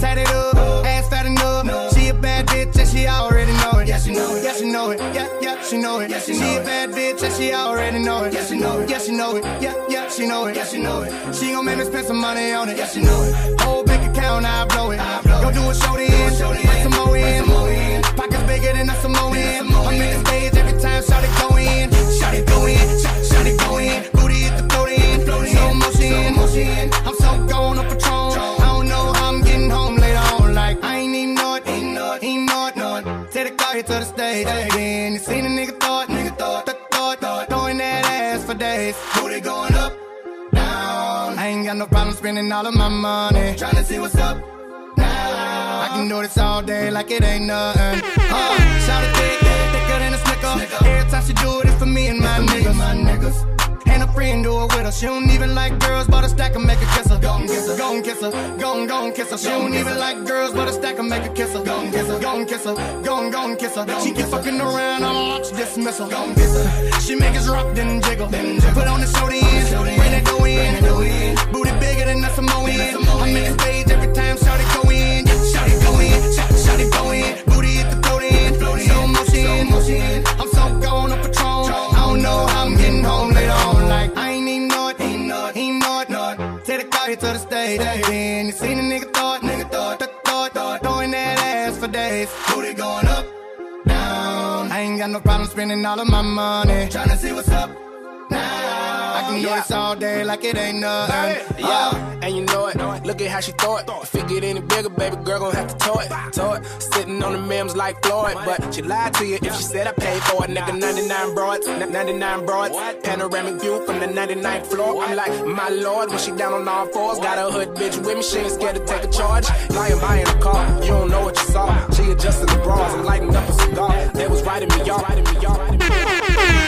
Tatted up, ass fat enough. She a bad bitch and she already know it. Yeah, she know it. Yeah, she know it. Yeah, yeah, she know it. She she a bad bitch and she already know it. Yeah, she know it. Yeah, she know it. Yeah, yeah, she know it. Yeah, she know it. She gon' make me spend some money on it. Yeah, she know it. Whole bank account, I blow it. Go do a show then, bring some more in. Pockets bigger than a Samoan. I'm in the stage every time Shawty go in. Shawty go in, sh- Shawty go in. Booty hit the float in, slow motion. I'm so gone on Patron. It. Take the car here to the stage. Then you seen a nigga thought, nigga thought, th- thought, thought, throwing that ass for days. Booty going up, down. I ain't got no problem spending all of my money. Tryna see what's up. Now I can do this all day like it ain't nothing. Uh, shout it thick, thicker than a snicker. Every time she do it, it's for me and my niggas. My niggas. And a friend do it with her. She don't even like girls, but a stack and make her kiss her. Gon' kiss her, gon' kiss her, gon' gon' kiss her. She don't even like girls, but a stack and make her kiss her. Gon' kiss her, gon' kiss her, gon' gon' kiss her. She keep fucking around, I'll launch dismissal. Gon' kiss her. She make us rock, then jiggle. Put on the show then, bring that go in. Booty bigger than a Samoan. I'm in the stage every time Shawty go in. Shawty go in, Sh- Shawty go in. Booty hit the float in, slow motion. I'm so gone on Patron. Know I'm getting home later on. Like I ain't even know it, ain't know it, ain't know it, know it. Take the car here to the stage. Then you seen a nigga thought, nigga thought, th- thought, thought, throwing that ass for days. Booty going up, down. I ain't got no problem spending all of my money. Tryna see what's up. I can do this all day like it ain't nothing. Yeah, and you know it. Look at how she throw it. If it get any bigger, baby girl gon' have to tow it. Tow it. Sitting on the memes like Floyd, but she lied to you if she said I paid for it. Nigga, 99 broads, 99 broads. Panoramic view from the 99th floor. I'm like, my lord, when she down on all fours, got a hood bitch with me. She ain't scared to take a charge. Lying by in the car, you don't know what you saw. She adjusted the bras and lighting up a cigar. They was writing me off,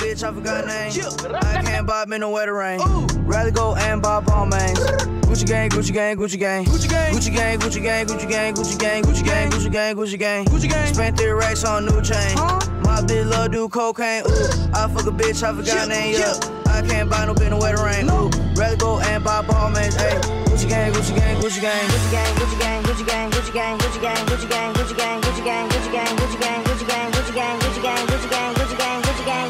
bitch, I forgot name. I can't bob me no wetter rain. Rather go and bob all mains. Gucci gang, Gucci gang, Gucci gang. Gucci gang, Gucci gang, Gucci gang, Gucci gang, Gucci gang, Gucci gang, Gucci gang, Gucci gang. Gucci gang. Spent three racks on new chain. My bitch love do cocaine, ooh. I fuck a bitch, I forgot name, yeah. I can't buy no bitch no wetter rain, ooh. Rather go and bob all mains. Gucci gang, Gucci gang, Gucci gang. Gucci gang, Gucci gang, Gucci gang, Gucci gang, Gucci gang, Gucci gang, Gucci gang, Gucci gang, Gucci gang, Gucci gang, Gucci gang, Gucci gang, Gucci gang, Gucci gang, Gucci gang, Gucci gang,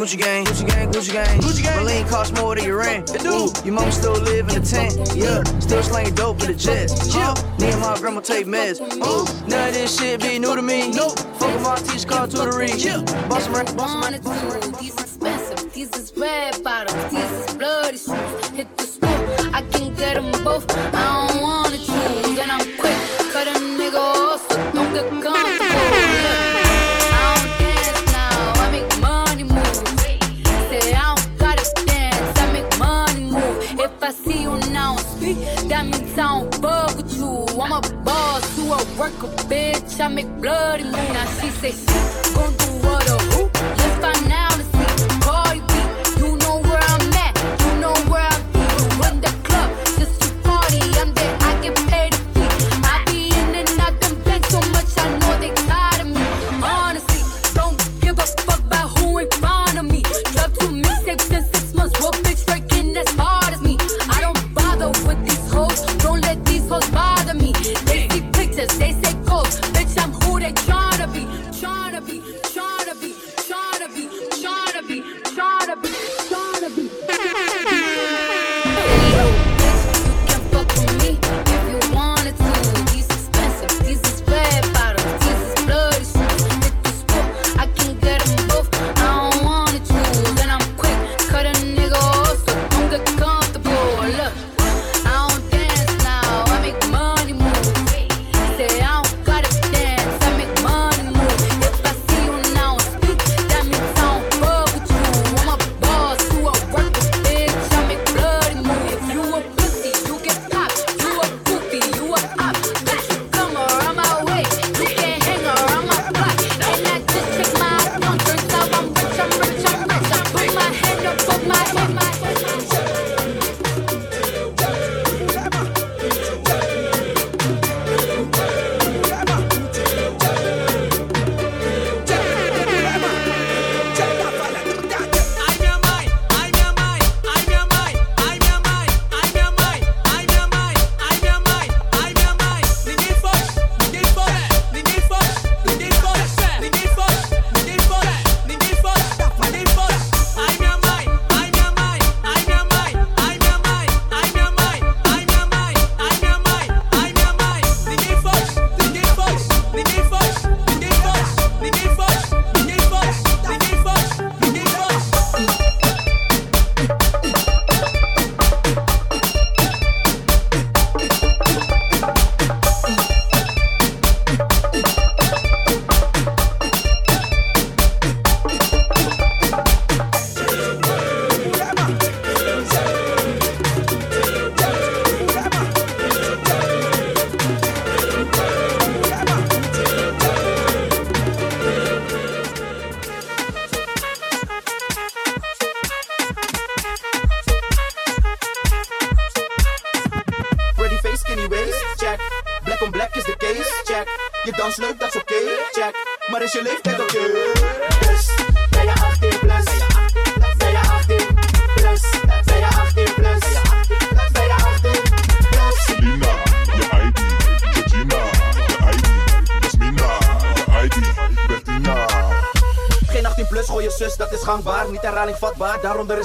Gucci gang, Gucci gang, Gucci gang, Gucci gang. Berlin costs more than your rent. It do. Your mama still live in a tent. Yeah. Still slanging dope with the jets. Yeah. Me and my grandma take meds. Ooh. None of this shit be new to me. Nope. Fuck my teach called tutoring. Yeah. Boss rap, boss some rap, boss expensive, these is red bottoms, these is bloody shoes. Hit the school, I can get them both. I don't wanna choose, and I'm quick. Cut a nigga off, so don't get comfortable. You a bitch. I make bloody move. Now she say she gon' do what a who?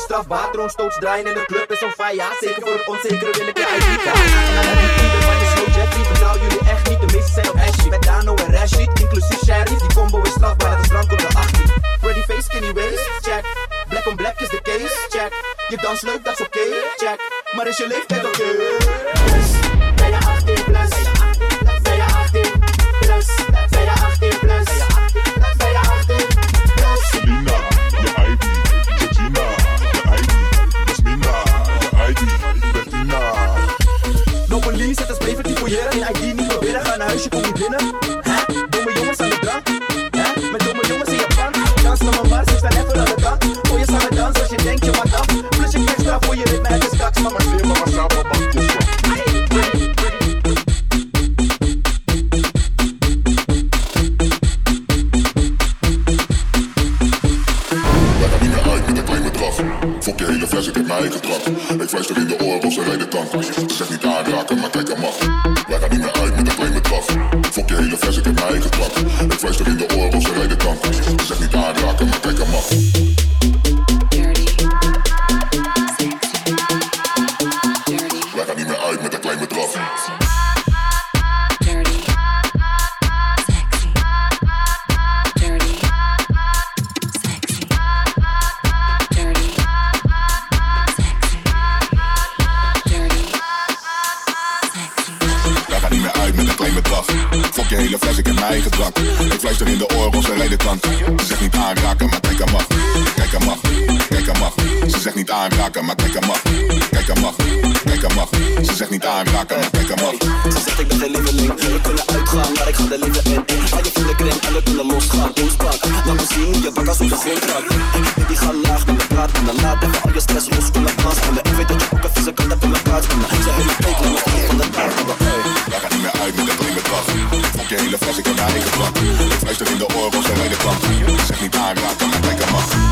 Strafbaar. Troonstoots draaien in de club is on fire. Ja, zeker voor het onzekere wil ik je ID kaart. En die team van je slow Jeffrey, vertrouw jullie echt niet. De meeste zijn op Ashley. Met Dano en Rashid, inclusief Sherry. Die combo is strafbaar, het is drank op de 18. Pretty face, skinny waist, check. Black on black is de case, check. Je dans leuk, dat is oké, check. Maar is je leeftijd Ik fluister in de oren of ze rijden tank. Ze zegt niet aanraken, maar kijk aan mag. Kijk aan mag, kijk aan mag. Ze zegt niet aanraken, maar kijk aan mag. Kijk aan mag, kijk aan mag. Ze zegt niet aanraken, maar kijk aan mag. Ze zegt ik ben geen lieveling We kunnen uitgaan, maar ik ga er liever in Ga je voelen kring en we kunnen losgaan Oespak, laat me zien je bak als op de grond raakt Baby ga laag met me praten En dan laat even al je stress los, kom naar dans En ik weet dat je ook een vieze kant hebt in mijn plaats En ze hele week lang nog van de taart Wij gaan niet meer uit met een klein bedrag op je hele fles, ik heb daar één geplakt. Het fluistert in de oren, ze rijden kwam. Zeg niet aanraken, maar kijk hem af.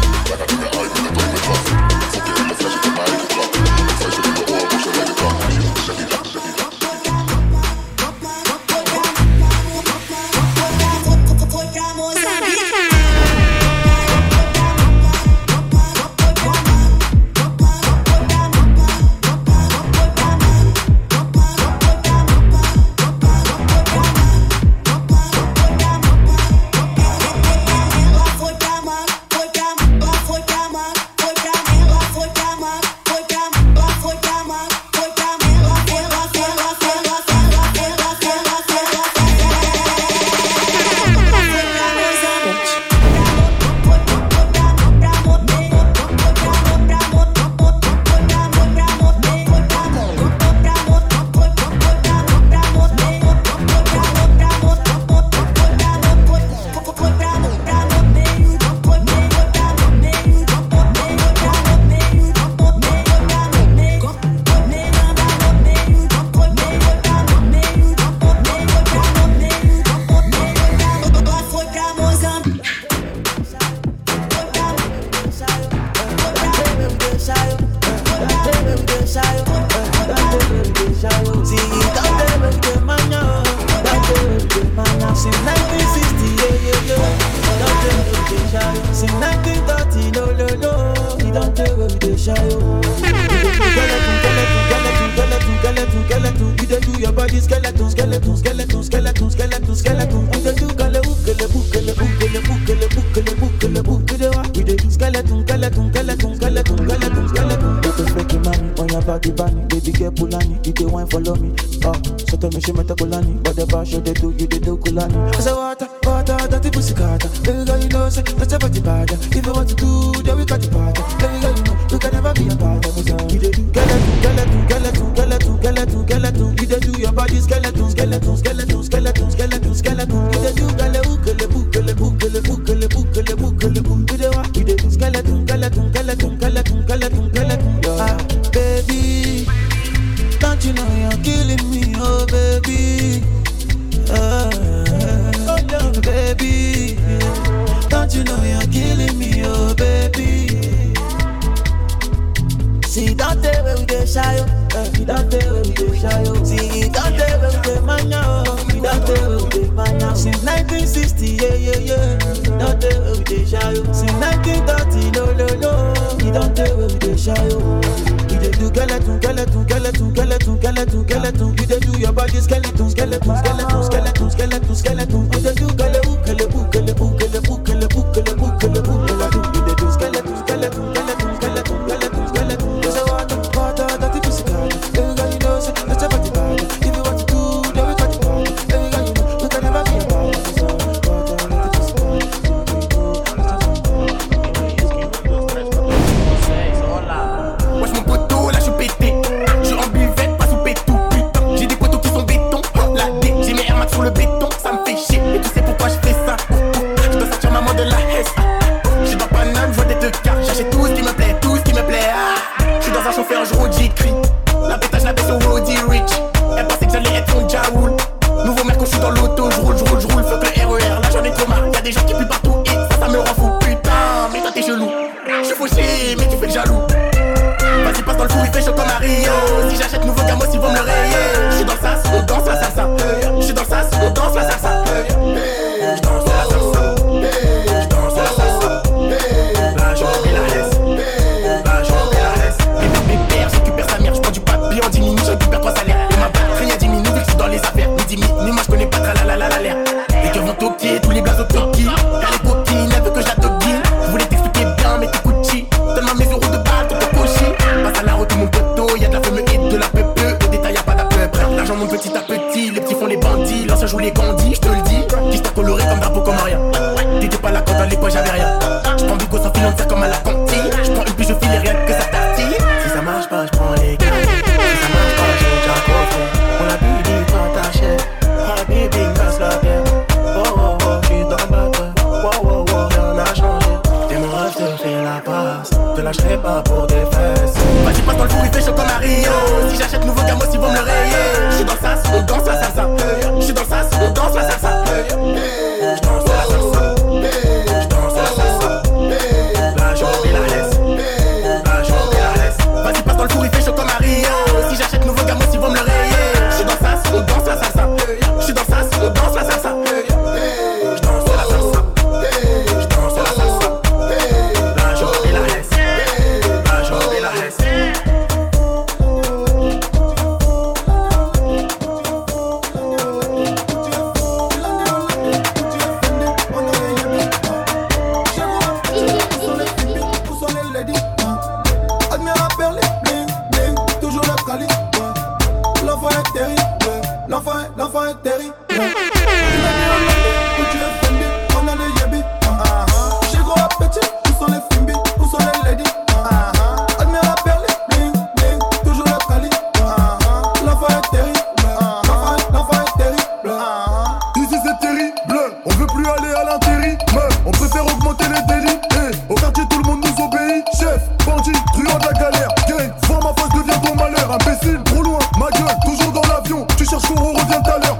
dey shy yo. Since 1930, no no no, e don tey wey we dey shy yo. You dey do skeleton, skeleton, skeleton, skeleton, skeleton, skeleton. You dey do your body skeleton, skeleton, skeleton, skeleton, skeleton, skeleton. les obéis, chef, bandit, truand de la galère, gang, vois ma face devient ton malheur, imbécile, trop loin, ma gueule, toujours dans l'avion, tu cherches qu'on revient à l'heure.